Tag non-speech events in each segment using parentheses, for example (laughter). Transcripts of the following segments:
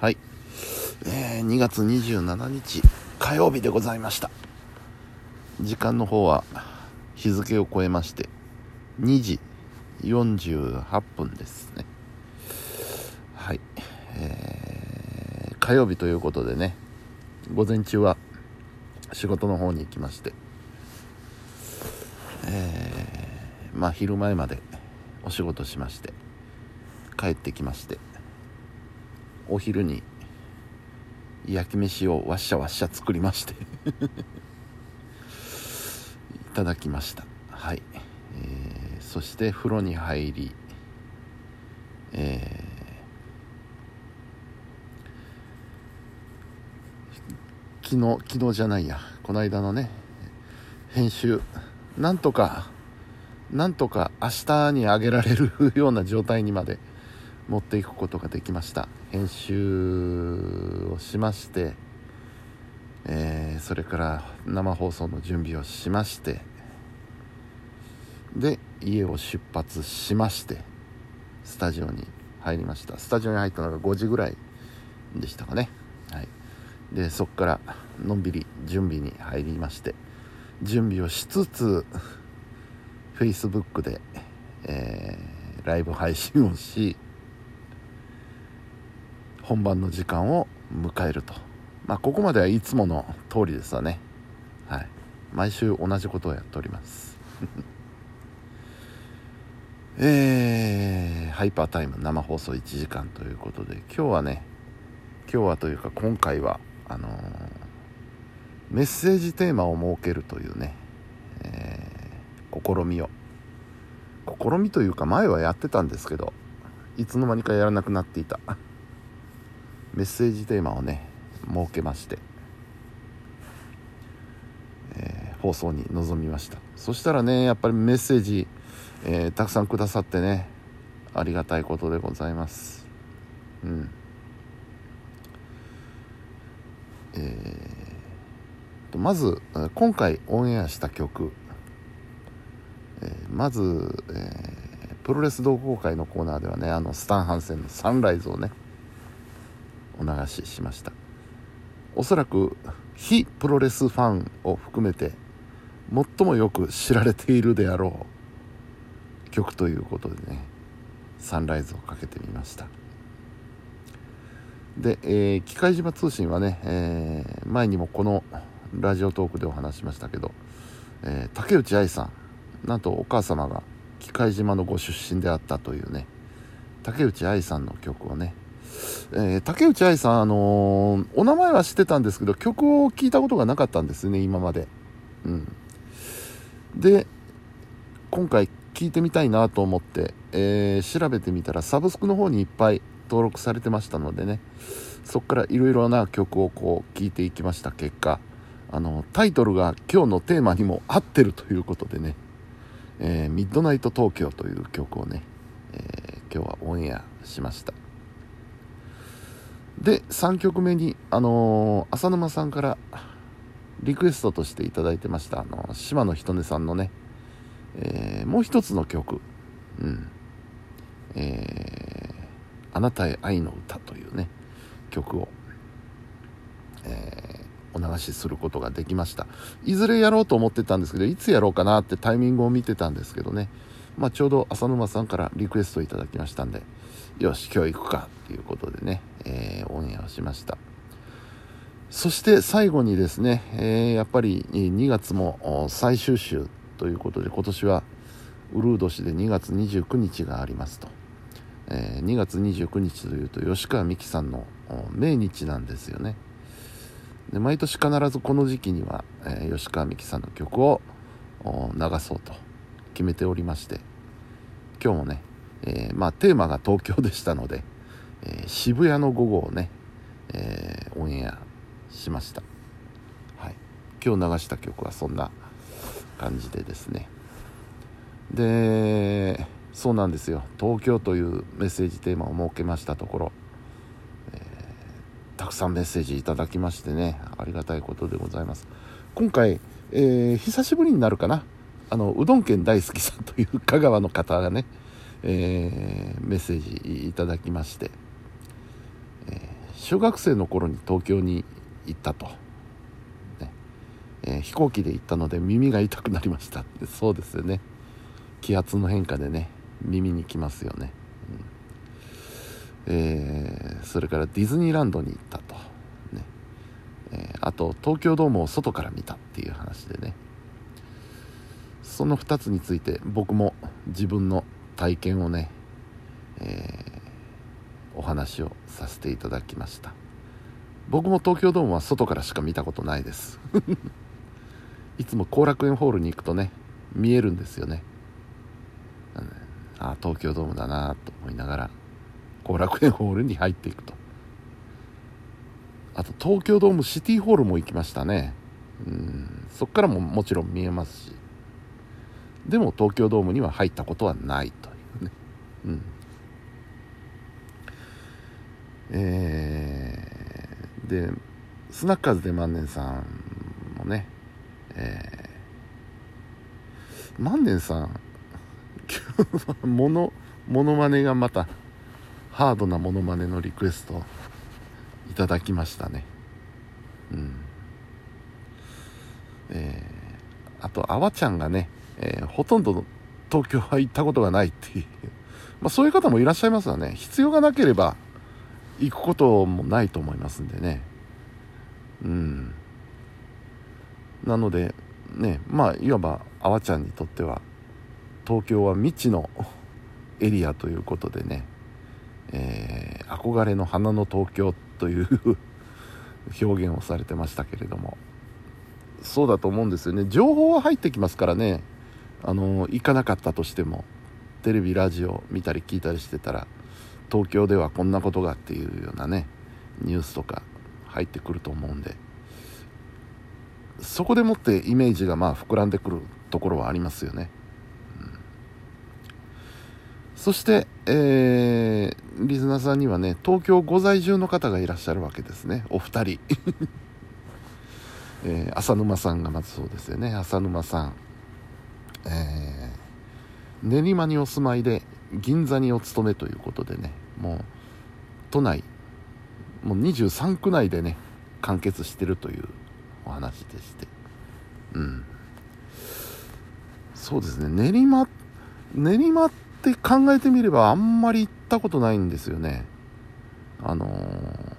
はい、えー2月27日火曜日でございました。時間の方は日付を超えまして2時48分ですね。はい、えー火曜日ということでね午前中は仕事の方に行きましてえーまあ昼前までお仕事しまして帰ってきましてお昼に焼き飯をわっしゃわっしゃ作りまして (laughs) いただきました。はい、えーそして風呂に入りえー昨日昨日じゃないや。この間のね編集なんとかなんとか明日にあげられるような状態にまで持っていくことができました。編集をしまして、えーそれから生放送の準備をしましてで家を出発しましてスタジオに入りました。スタジオに入ったのが5時ぐらいでしたかね。はい。でそこからのんびり準備に入りまして準備をしつつ Facebook で、えーライブ配信をし本番の時間を迎えると。まあここまではいつもの通りですわね。はい。毎週同じことをやっております。(laughs) えー、ハイパータイム生放送1時間ということで今日はね今日はというか今回はあのーメッセージテーマを設けるというね、えー試みを。試みというか前はやってたんですけどいつの間にかやらなくなっていた。メッセージテーマをね設けまして、えー放送に臨みました。そしたらねやっぱりメッセージ、えーたくさんくださってねありがたいことでございます。うん。えーとまず今回オンエアした曲えーまず、えープロレス同好会のコーナーではねあのスタン・ハンセンの「サンライズ」をねお流ししました。おそらく非プロレスファンを含めて最もよく知られているであろう曲ということでね「サンライズ」をかけてみました。で、えー機械島通信はね、えー前にもこのラジオトークでお話しましたけど、えー竹内愛さんなんとお母様が機械島のご出身であったというね竹内愛さんの曲をね、えー竹内愛さん、あのーお名前は知ってたんですけど曲を聴いたことがなかったんですね今まで、うん、で今回聴いてみたいなと思って、えー調べてみたらサブスクの方にいっぱい登録されてましたのでねそこからいろいろな曲をこう聴いていきました結果あのタイトルが今日のテーマにも合ってるということでねえーミッドナイト東京という曲をね、えー今日はオンエアしました。で3曲目にあのー浅沼さんからリクエストとしていただいてましたあの島野ひとねさんのね、えーもう一つの曲。うん。えーあなたへ愛の歌」というね曲を、えーお流しすることができました。いずれやろうと思ってたんですけどいつやろうかなってタイミングを見てたんですけどね、まあ、ちょうど浅沼さんからリクエストいただきましたんでよし今日行くかっていうことでね、をしました。そして最後にですね、えーやっぱり2月も最終週ということで今年はウルー年で2月29日がありますと、えー2月29日というと吉川美樹さんの命日なんですよね。で毎年必ずこの時期には、えー吉川美樹さんの曲を流そうと決めておりまして今日もね、えーまあ、テーマが東京でしたので、え渋谷の午後をね、えーオンエアしました、はい、今日流した曲はそんな感じでですね。でそうなんですよ。東京というメッセージテーマを設けましたところ。たくさんメッセージいただきましてね。ありがたいことでございます。今回、えー久しぶりになるかな。あのうどん県大好きさんという香川の方がね、えーメッセージいただきまして、え小学生の頃に東京に行ったと、ね。えー、飛行機で行ったので耳が痛くなりました。っ (laughs) てそうですよね。気圧の変化でね耳にきますよね、うん、えー、それからディズニーランドに行ったと、ね。えー、あと東京ドームを外から見たっていう話でね。その2つについて僕も自分の体験をね、話をさせていただきました。僕も東京ドームは外からしか見たことないです。(laughs) いつも後楽園ホールに行くとね見えるんですよね。ああ東京ドームだなと思いながら後楽園ホールに入っていくと。あと東京ドームシティホールも行きましたね。うんそっからももちろん見えますし。でも東京ドームには入ったことはないというね。うん。えー、でスナッカーズで万年さんもねえー、万年さんモノモノマネがまたハードなモノマネのリクエストいただきましたね。うん。えー、あとあわちゃんがね、えー、ほとんど東京は行ったことがないっていう。まあそういう方もいらっしゃいますわね。必要がなければ行くこともないと思いますんでね。うん。なのでねまあいわばあわちゃんにとっては東京は未知のエリアということでね、えー、憧れの花の東京という (laughs) 表現をされてましたけれども。そうだと思うんですよね。情報は入ってきますからね。あの行かなかったとしてもテレビラジオ見たり聞いたりしてたら東京ではこんなことがっていうようなねニュースとか入ってくると思うんでそこでもってイメージがまあ膨らんでくるところはありますよね。うんそして、えー、リスナーさんにはね、東京ご在住の方がいらっしゃるわけですね、お二人。(laughs) えー、浅沼さんがまずそうですよね、浅沼さん。えー、練馬にお住まいで、銀座にお勤めということでね、もう、都内、もう23区内でね、完結してるというお話でして。うん。そうですね、練馬、練馬って考えてみればあんまり行ったことないんですよねあのー、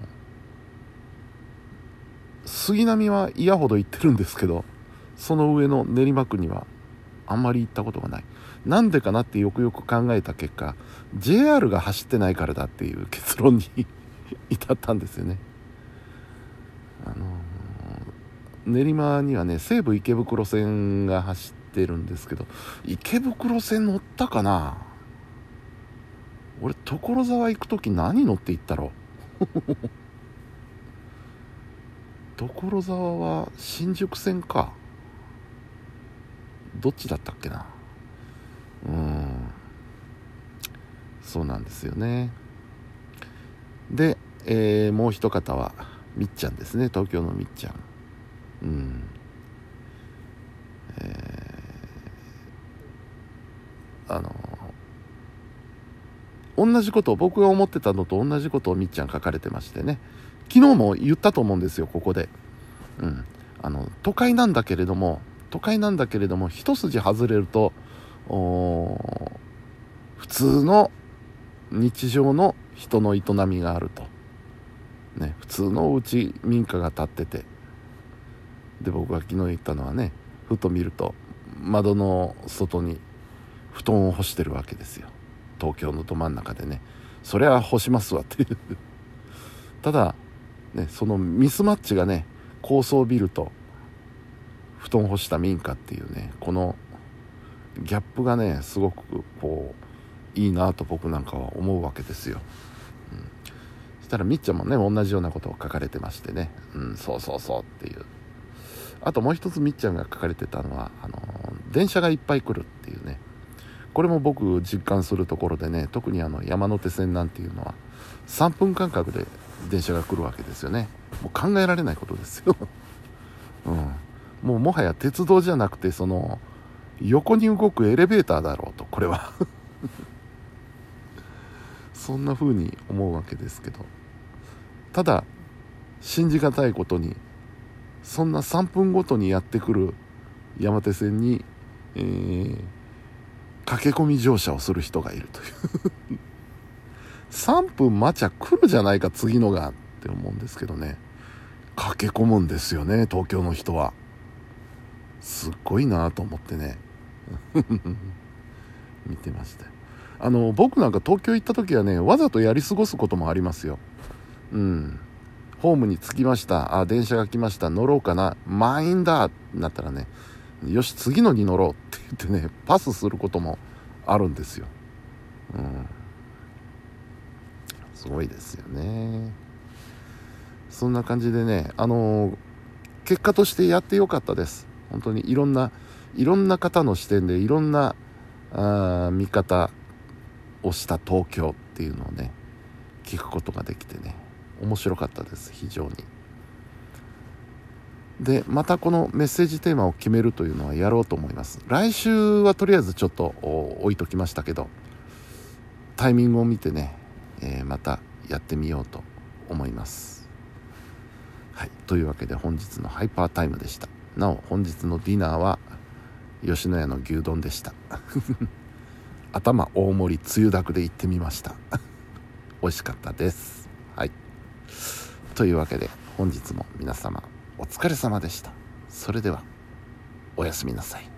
杉並は嫌ほど行ってるんですけどその上の練馬区にはあんまり行ったことがないなんでかなってよくよく考えた結果 JR が走ってないからだっていう結論に至ったんですよね。あのー、練馬にはね西武池袋線が走ってるんですけど池袋線乗ったかな？俺所沢行く時何乗って行ったろう？(laughs) 所沢は新宿線か。どっちだったっけなうんそうなんですよね。で、えー、もう一方はみっちゃんですね。東京のみっちゃん。うん。えー、あの同じことを僕が思ってたのと同じことをみっちゃん書かれてましてね。昨日も言ったと思うんですよここで。うん。あの都会なんだけれども都会なんだけれども一筋外れると普通の日常の人の営みがあると、ね、普通のお家民家が建ってて。で僕が昨日言ったのはねふと見ると窓の外に布団を干してるわけですよ。東京のど真ん中でね。そりゃ干しますわっていう。ただねそのミスマッチがね高層ビルと布団干した民家っていうねこのギャップがねすごくこういいなと僕なんかは思うわけですよ、うん、そしたらみっちゃんもね同じようなことを書かれてましてね。うんそうそうそうっていう。あともう一つみっちゃんが書かれてたのはあの電車がいっぱい来るっていうね。これも僕実感するところでね特にあの山手線なんていうのは3分間隔で電車が来るわけですよね。もう考えられないことですよ、(laughs) うん、もうもはや鉄道じゃなくてその横に動くエレベーターだろうとこれは。そんな風に思うわけですけど。ただ信じがたいことにそんな3分ごとにやってくる山手線に、えー、駆け込み乗車をする人がいるという。(laughs) 3分待ちゃ来るじゃないか次のがって思うんですけどね。駆け込むんですよね東京の人は。すっごいなと思ってね。(laughs) 見てましたあの僕なんか東京行った時はねわざとやり過ごすこともありますよ。うん。ホームに着きました。あ電車が来ました。乗ろうかな。満員だなったらねよし次のに乗ろうって言ってねパスすることもあるんですよ。うん。すごいですよね。そんな感じでねあのー、結果としてやってよかったです。本当にいろんないろんな方の視点でいろんなあ見方をした東京っていうのをね聞くことができてね面白かったです非常に。でまたこのメッセージテーマを決めるというのはやろうと思います。来週はとりあえずちょっと置いときましたけどタイミングを見てね、えー、またやってみようと思います。はいというわけで本日のハイパータイムでした。なお本日のディナーは吉野家の牛丼でした。頭大盛りつゆだくで行ってみました。(laughs) 美味しかったです。はい。というわけで本日も皆様お疲れ様でした。それではおやすみなさい。